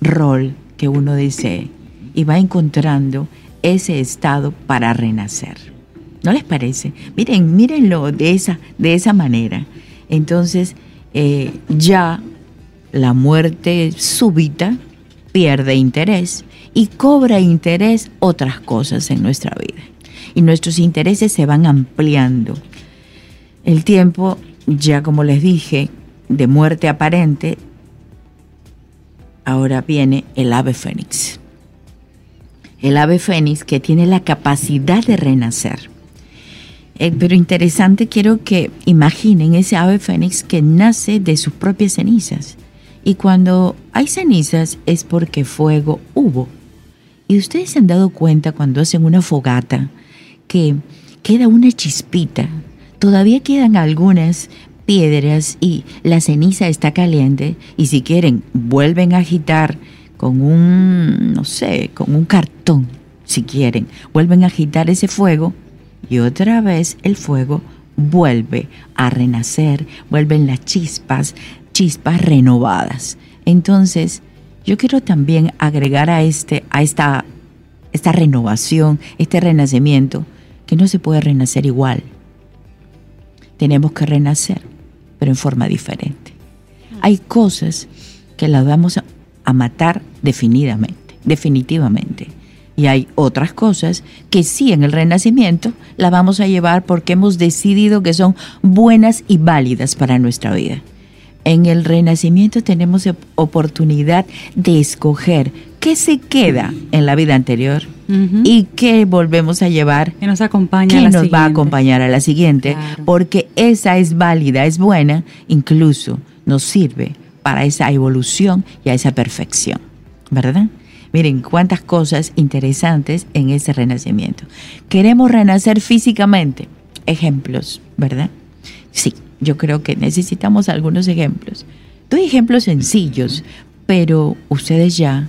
rol que uno desee y va encontrando ese estado para renacer. ¿No les parece? Miren, mírenlo de esa, de esa manera. Entonces, eh, ya la muerte súbita pierde interés y cobra interés otras cosas en nuestra vida. Y nuestros intereses se van ampliando. El tiempo, ya como les dije, de muerte aparente, ahora viene el ave fénix. El ave fénix que tiene la capacidad de renacer. Eh, pero interesante, quiero que imaginen ese ave fénix que nace de sus propias cenizas. Y cuando hay cenizas es porque fuego hubo. Y ustedes se han dado cuenta cuando hacen una fogata que queda una chispita. Todavía quedan algunas piedras y la ceniza está caliente y si quieren vuelven a agitar con un, no sé, con un cartón, si quieren, vuelven a agitar ese fuego y otra vez el fuego vuelve a renacer, vuelven las chispas, chispas renovadas. Entonces, yo quiero también agregar a este a esta esta renovación, este renacimiento que no se puede renacer igual. Tenemos que renacer, pero en forma diferente. Hay cosas que las vamos a, matar definidamente, definitivamente. Y hay otras cosas que sí en el renacimiento la vamos a llevar porque hemos decidido que son buenas y válidas para nuestra vida. En el renacimiento tenemos oportunidad de escoger qué se queda en la vida anterior y qué volvemos a llevar que nos acompaña que a la nos va a acompañar a la siguiente Claro. porque esa es válida, es buena, incluso nos sirve para esa evolución y a esa perfección, ¿verdad? Miren cuántas cosas interesantes en ese renacimiento. Queremos renacer físicamente. Ejemplos, ¿verdad? Sí, yo creo que necesitamos algunos ejemplos. Doy ejemplos sencillos, pero ustedes ya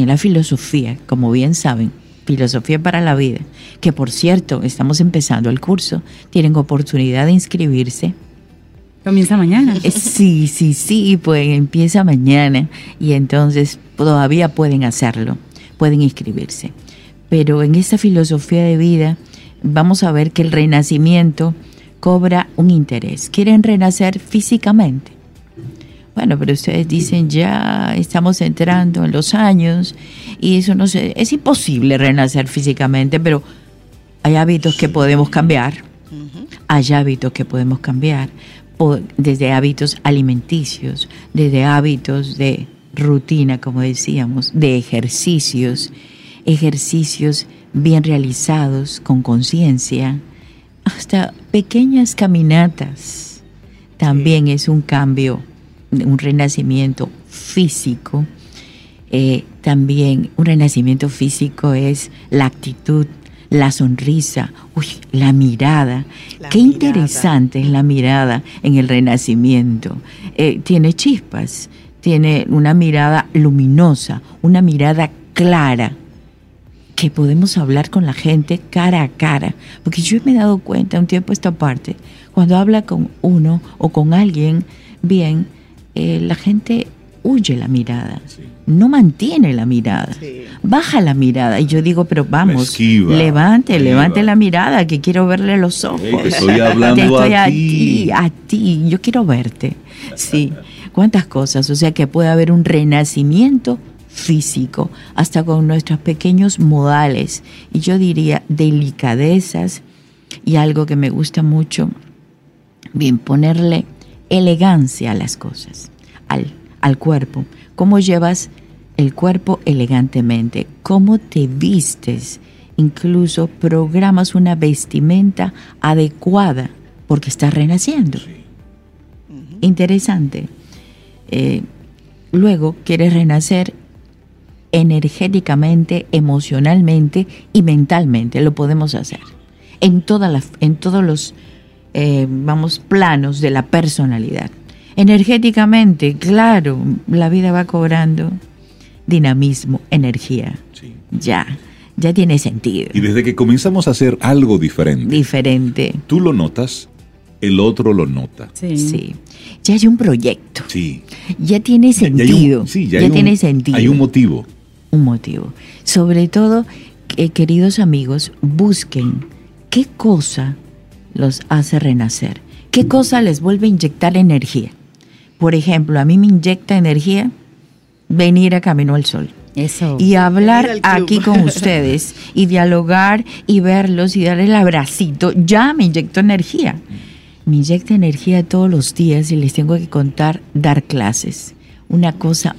en la filosofía, como bien saben, filosofía para la vida, que por cierto, estamos empezando el curso, tienen oportunidad de inscribirse. Comienza mañana. Eh, Sí, sí, sí, pues empieza mañana y entonces todavía pueden hacerlo, pueden inscribirse. Pero en esta filosofía de vida vamos a ver que el renacimiento cobra un interés. ¿Quieren renacer físicamente? Bueno, pero ustedes dicen ya estamos entrando en los años y eso no sé, es imposible renacer físicamente, pero hay hábitos que podemos cambiar, hay hábitos que podemos cambiar, desde hábitos alimenticios, desde hábitos de rutina, como decíamos, de ejercicios, ejercicios bien realizados, con conciencia, hasta pequeñas caminatas. También es un cambio, un renacimiento físico. Eh, también un renacimiento físico es la actitud, la sonrisa, uy, la mirada. La Qué mirada. interesante es la mirada en el renacimiento. Eh, tiene chispas, tiene una mirada luminosa, una mirada clara que podemos hablar con la gente cara a cara. Porque yo me he dado cuenta un tiempo a esta parte, cuando habla con uno o con alguien bien, eh, la gente huye la mirada, no mantiene la mirada, Sí. baja la mirada. Y yo digo, pero vamos, esquiva, levante, esquiva. levante la mirada, que quiero verle los ojos. Ey, te estoy hablando Te estoy a a ti. ti, a ti, yo quiero verte. Sí, cuántas cosas, o sea que puede haber un renacimiento físico, hasta con nuestros pequeños modales, y yo diría delicadezas, y algo que me gusta mucho, bien, ponerle elegancia a las cosas, al, al cuerpo. ¿Cómo llevas el cuerpo elegantemente? ¿Cómo te vistes? Incluso programas una vestimenta adecuada porque estás renaciendo. Interesante. Eh, luego quieres renacer energéticamente, emocionalmente y mentalmente. Lo podemos hacer en, todas las, en todos los eh, vamos, planos de la personalidad. Energéticamente, claro, la vida va cobrando dinamismo, energía. Sí. Ya, ya tiene sentido. Y desde que comenzamos a hacer algo diferente, Diferente. tú lo notas, el otro lo nota. Sí. Sí. Ya hay un proyecto. Sí. Ya tiene Ya- ya hay un- sentido. sí, ya hay un- tiene sentido. Hay un motivo. un motivo. Sobre todo, que, queridos amigos, busquen qué cosa los hace renacer, qué cosa les vuelve a inyectar energía. Por ejemplo, a mí me inyecta energía venir a Camino al Sol Eso. y hablar aquí con ustedes y dialogar y verlos y darle el abracito, ya me inyectó energía. Me inyecta energía todos los días y les tengo que contar dar clases. Una cosa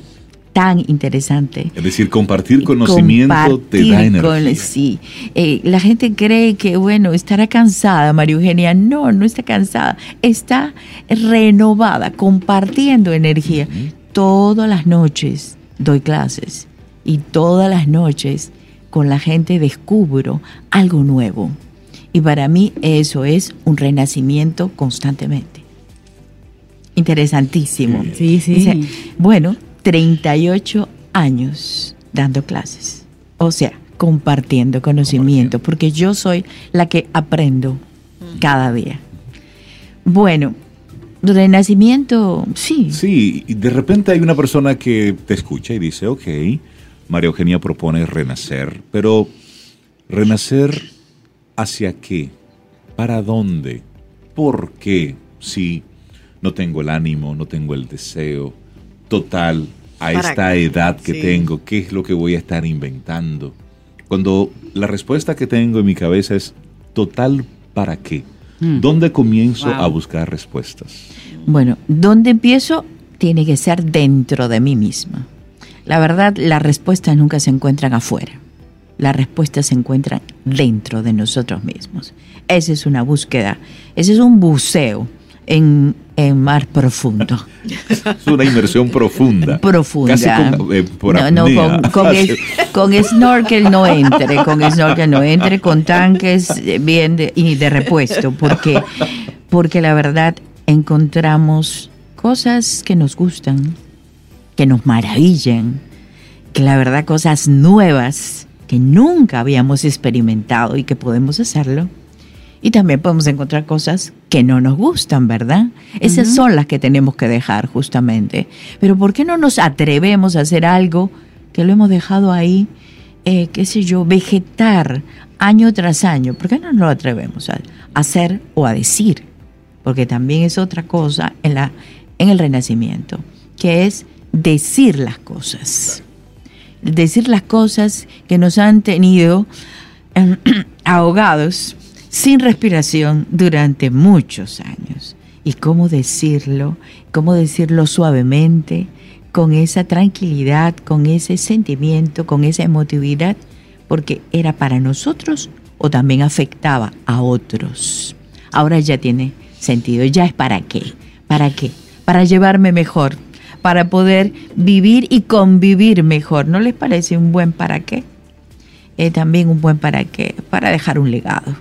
tan interesante. Es decir, compartir conocimiento te da Compartir con- energía. sí. Eh, la gente cree que, bueno, estará cansada, María Eugenia. No, no está cansada. Está renovada, compartiendo energía. Todas las noches doy clases y todas las noches con la gente descubro algo nuevo. Y para mí eso es un renacimiento constantemente. Interesantísimo. Sí, sí. Dice, bueno, 38 años dando clases. O sea, compartiendo conocimiento, porque yo soy la que aprendo cada día. Bueno, renacimiento, sí. Sí, y de repente hay una persona que te escucha y dice, ok, María Eugenia propone renacer, pero renacer hacia qué, para dónde, por qué, si no tengo el ánimo, no tengo el deseo, total, a ¿Para esta qué? edad que Sí. tengo, ¿qué es lo que voy a estar inventando? Cuando la respuesta que tengo en mi cabeza es total, ¿para qué? ¿Dónde comienzo Wow. a buscar respuestas? Bueno, ¿dónde empiezo? Tiene que ser dentro de mí misma. La verdad, las respuestas nunca se encuentran afuera. Las respuestas se encuentran dentro de nosotros mismos. Esa es una búsqueda, ese es un buceo en, en mar profundo. Es una inmersión profunda. Profunda. Casi con, eh, por no, no, apnea. con, con, es- con snorkel no entre, con snorkel no entre, con tanques eh, bien de, y de repuesto, porque, porque la verdad encontramos cosas que nos gustan, que nos maravillan, que la verdad cosas nuevas que nunca habíamos experimentado y que podemos hacerlo. Y también podemos encontrar cosas que no nos gustan, ¿verdad? Esas son las que tenemos que dejar justamente. Pero ¿por qué no nos atrevemos a hacer algo que lo hemos dejado ahí, eh, qué sé yo, vegetar año tras año? ¿Por qué no nos lo atrevemos a hacer o a decir? Porque también es otra cosa en, la, en el renacimiento, que es decir las cosas. Decir las cosas que nos han tenido eh, ahogados sin respiración durante muchos años. ¿Y cómo decirlo? ¿Cómo decirlo suavemente? Con esa tranquilidad, con ese sentimiento, con esa emotividad, porque era para nosotros o también afectaba a otros. Ahora ya tiene sentido, ya es para qué. ¿Para qué? Para llevarme mejor, para poder vivir y convivir mejor. ¿No les parece un buen para qué? Eh, también un buen para qué, para dejar un legado,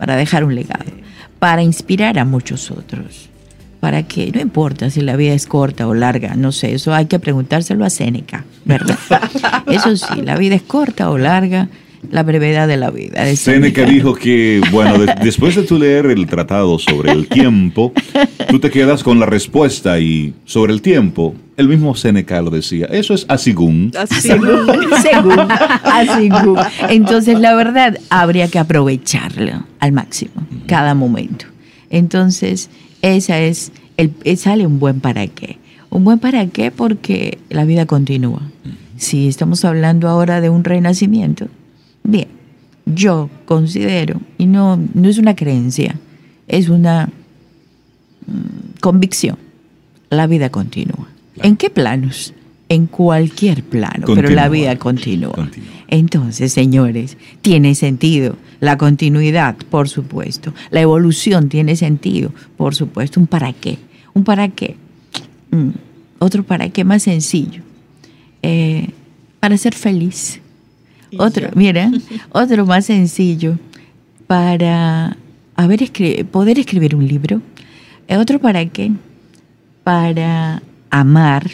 para dejar un legado, para inspirar a muchos otros, para que no importa si la vida es corta o larga, no sé, eso hay que preguntárselo a Séneca, ¿verdad? Eso sí, la vida es corta o larga, la brevedad de la vida. de Seneca dijo que, bueno, de- después de tú leer el tratado sobre el tiempo, tú te quedas con la respuesta y sobre el tiempo, el mismo Seneca lo decía, eso es asigún. Así. según, según. Entonces, la verdad, habría que aprovecharlo al máximo, cada momento. Entonces, esa es, el, eh, sale un buen para qué. Un buen para qué porque la vida continúa. Si estamos hablando ahora de un renacimiento, bien, yo considero, y no, no es una creencia, es una mm, convicción, la vida continúa. ¿En qué planos? En cualquier plano, pero la vida continúa. Continúa. Entonces, señores, tiene sentido. La continuidad, por supuesto. La evolución tiene sentido, por supuesto. ¿Un para qué? ¿Un para qué? Mm, Otro para qué más sencillo. Eh, para ser feliz. Otro, ya. mira, otro más sencillo. Para haber escri- poder escribir un libro. Eh, Otro para qué? Para amar.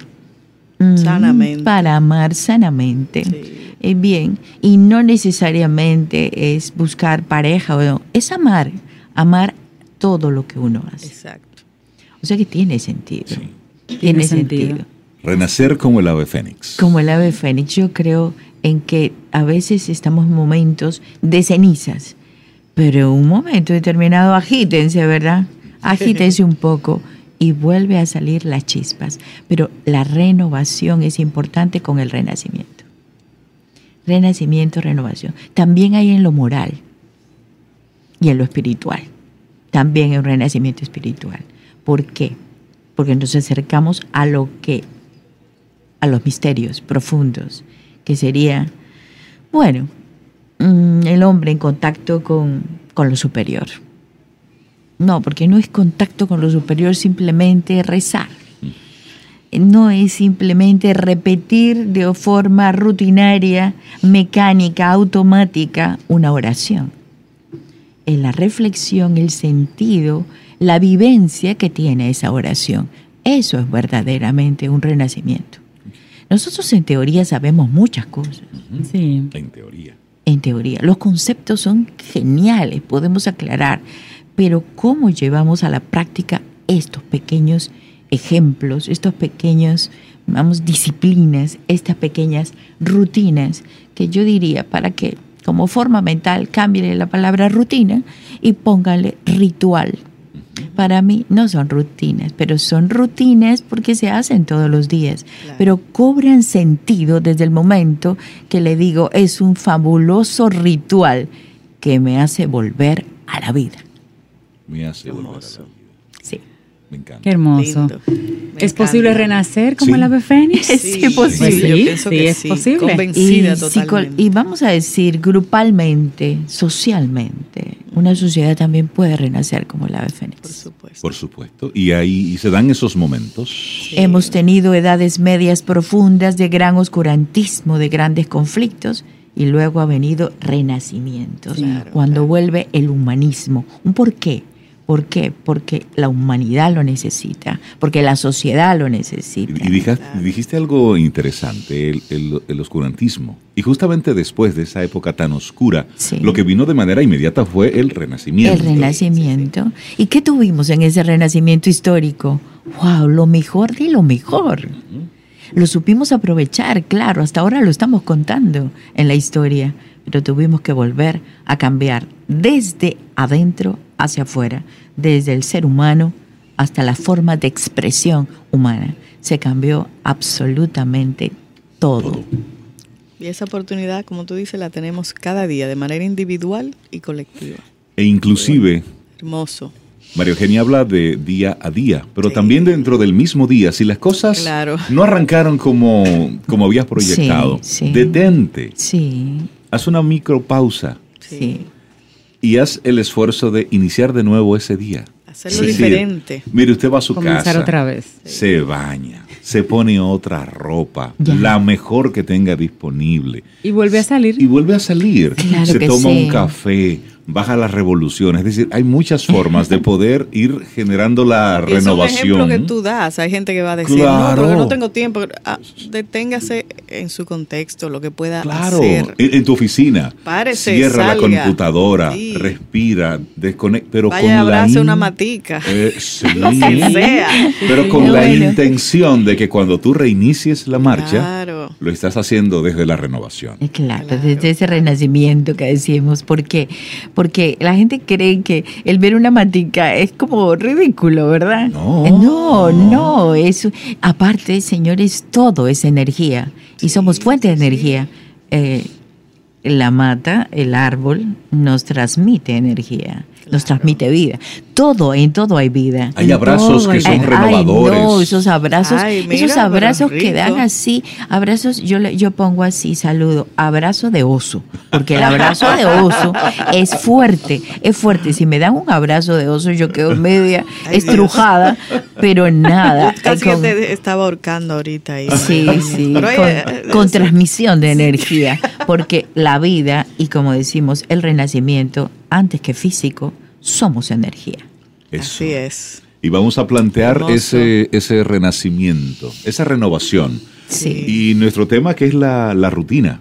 Mm, Sanamente. Para amar sanamente. Sí. Eh, bien, y no necesariamente es buscar pareja, o no, es amar, amar todo lo que uno hace. Exacto. O sea que tiene sentido. Sí. Tiene, Tiene sentido. sentido. Renacer como el ave fénix. Como el ave fénix, yo creo en que a veces estamos en momentos de cenizas, pero en un momento determinado agítense, ¿verdad? Agítense un poco y vuelve a salir las chispas. Pero la renovación es importante con el renacimiento. Renacimiento, renovación. También hay en lo moral y en lo espiritual. También hay un renacimiento espiritual. ¿Por qué? Porque nos acercamos a lo que a los misterios profundos, que sería, bueno, mm, el hombre en contacto con, con lo superior. No, porque no es contacto con lo superior simplemente rezar. No es simplemente repetir de forma rutinaria, mecánica, automática una oración. Es la reflexión, el sentido, la vivencia que tiene esa oración. Eso es verdaderamente un renacimiento. Nosotros en teoría sabemos muchas cosas. Sí. En teoría. En teoría. Los conceptos son geniales, podemos aclarar, pero ¿cómo llevamos a la práctica estos pequeños ejemplos, estos pequeños, vamos, disciplinas, estas pequeñas rutinas que yo diría para que como forma mental cambien la palabra rutina y póngale ritual? Para mí no son rutinas, pero son rutinas porque se hacen todos los días, Claro. pero cobran sentido desde el momento que le digo es un fabuloso ritual que me hace volver a la vida. Me hace volver a la vida. Me encanta. Qué hermoso. ¿Es posible renacer como Sí. el ave fénix? Sí, es posible. Sí, yo pienso sí, que es posible. Convencida y, totalmente. y vamos a decir grupalmente, socialmente, una sociedad también puede renacer como el ave Por fénix. supuesto. Por supuesto. Y ahí y se dan esos momentos. Sí. Hemos tenido edades medias profundas de gran oscurantismo, de grandes conflictos, y luego ha venido renacimientos, Claro, cuando claro. vuelve el humanismo. ¿Un por qué? ¿Por qué? Porque la humanidad lo necesita, porque la sociedad lo necesita. Y, dijiste algo interesante, el, el- el oscurantismo. Y justamente después de esa época tan oscura, Sí. lo que vino de manera inmediata fue el renacimiento. El renacimiento. ¿Y qué tuvimos en ese renacimiento histórico? ¡Wow! Lo mejor de lo mejor. Lo supimos aprovechar, claro, hasta ahora lo estamos contando en la historia, pero tuvimos que volver a cambiar desde adentro hacia afuera, desde el ser humano hasta la forma de expresión humana. Se cambió absolutamente todo. Y esa oportunidad, como tú dices, la tenemos cada día, de manera individual y colectiva. E inclusive, Hermoso. María Eugenia habla de día a día, pero Sí. también dentro del mismo día, si las cosas Claro. no arrancaron como, como habías proyectado, Sí, sí. detente, Sí, haz una micropausa sí. y haz el esfuerzo de iniciar de nuevo ese día. Hacerlo diferente. Mire, usted va a su Comenzar casa, otra vez. se baña, se pone otra ropa, Ya. la mejor que tenga disponible, Y vuelve a salir. y vuelve a salir. Claro se que toma sí. un café, baja las revoluciones. Es decir, hay muchas formas de poder ir generando la Y es un ejemplo renovación. que tú das. Hay gente que va a decir, Claro. no, porque no tengo tiempo. Ah, deténgase en su contexto, lo que pueda Claro, hacer. en, en tu oficina. Párese, cierra la computadora, Sí. respira, desconecta. Pero Vaya, con la abrace una matica. Eh, sí. Lo que sea. Pero con la bueno. intención de que cuando tú reinicies la marcha, Claro. lo estás haciendo desde la renovación. Claro, Claro. desde ese renacimiento que decimos, ¿por qué? Porque la gente cree que el ver una matica es como ridículo, ¿verdad? No. No, no, es, aparte, señores, todo es energía y somos fuente de energía. Eh, la mata, el árbol, nos transmite energía, nos transmite vida. Todo, en todo hay vida. Hay En abrazos todo que hay- son Ay, renovadores. no, esos abrazos, Ay, mira, esos abrazos que dan así, abrazos, yo, le- yo pongo así, saludo, abrazo de oso, porque el abrazo de oso es fuerte, es fuerte. Si me dan un abrazo de oso, yo quedo media Ay, Dios. estrujada, pero nada. Casi con- que te estaba ahorcando ahorita ahí. Sí, sí, Pero hay, con, con eh, transmisión de energía, porque la vida y como decimos, el renacimiento, antes que físico, somos energía. Eso. Así es. Y vamos a plantear Hermoso. ese, ese renacimiento, esa renovación. Sí. Y nuestro tema que es la, la rutina.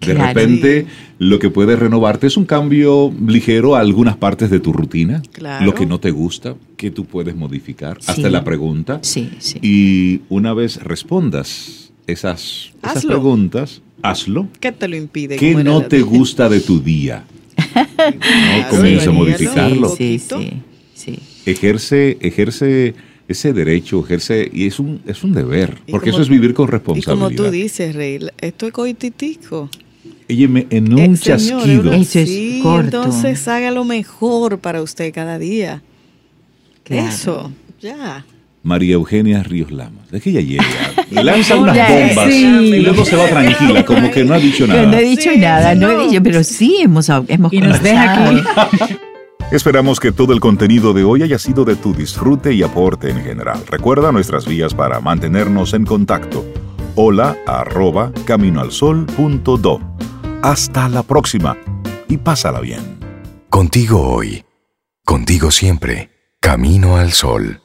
De Claro. repente, lo que puede renovarte es un cambio ligero a algunas partes de tu rutina. Claro. Lo que no te gusta, que tú puedes modificar. Sí. Hasta la pregunta. Sí, sí. Y una vez respondas esas, esas preguntas, hazlo. ¿Qué te lo impide? ¿Qué no te gusta de tu día? Claro, comienza a modificarlo. Sí, sí, sí. Ejerce, ejerce ese derecho, ejerce, y es un, es un deber, Y porque eso es vivir con Y responsabilidad. como tú dices, Rey, esto es coititico. Óyeme, en un Eh, señor, chasquido. es- Eso es sí, corto. entonces haga lo mejor para usted cada día. Claro. Eso, ya. María Eugenia Ríos Lamas. Es que ella llega, lanza unas Ya, bombas sí. y luego se va tranquila, como que no ha dicho Yo no he nada. dicho Sí, nada, no. no. he dicho, pero sí hemos, hemos Y nos deja aquí. Esperamos que todo el contenido de hoy haya sido de tu disfrute y aporte en general. Recuerda nuestras vías para mantenernos en contacto. Hola arroba caminoalsol.do. Hasta la próxima y pásala bien. Contigo hoy. Contigo siempre. Camino al sol.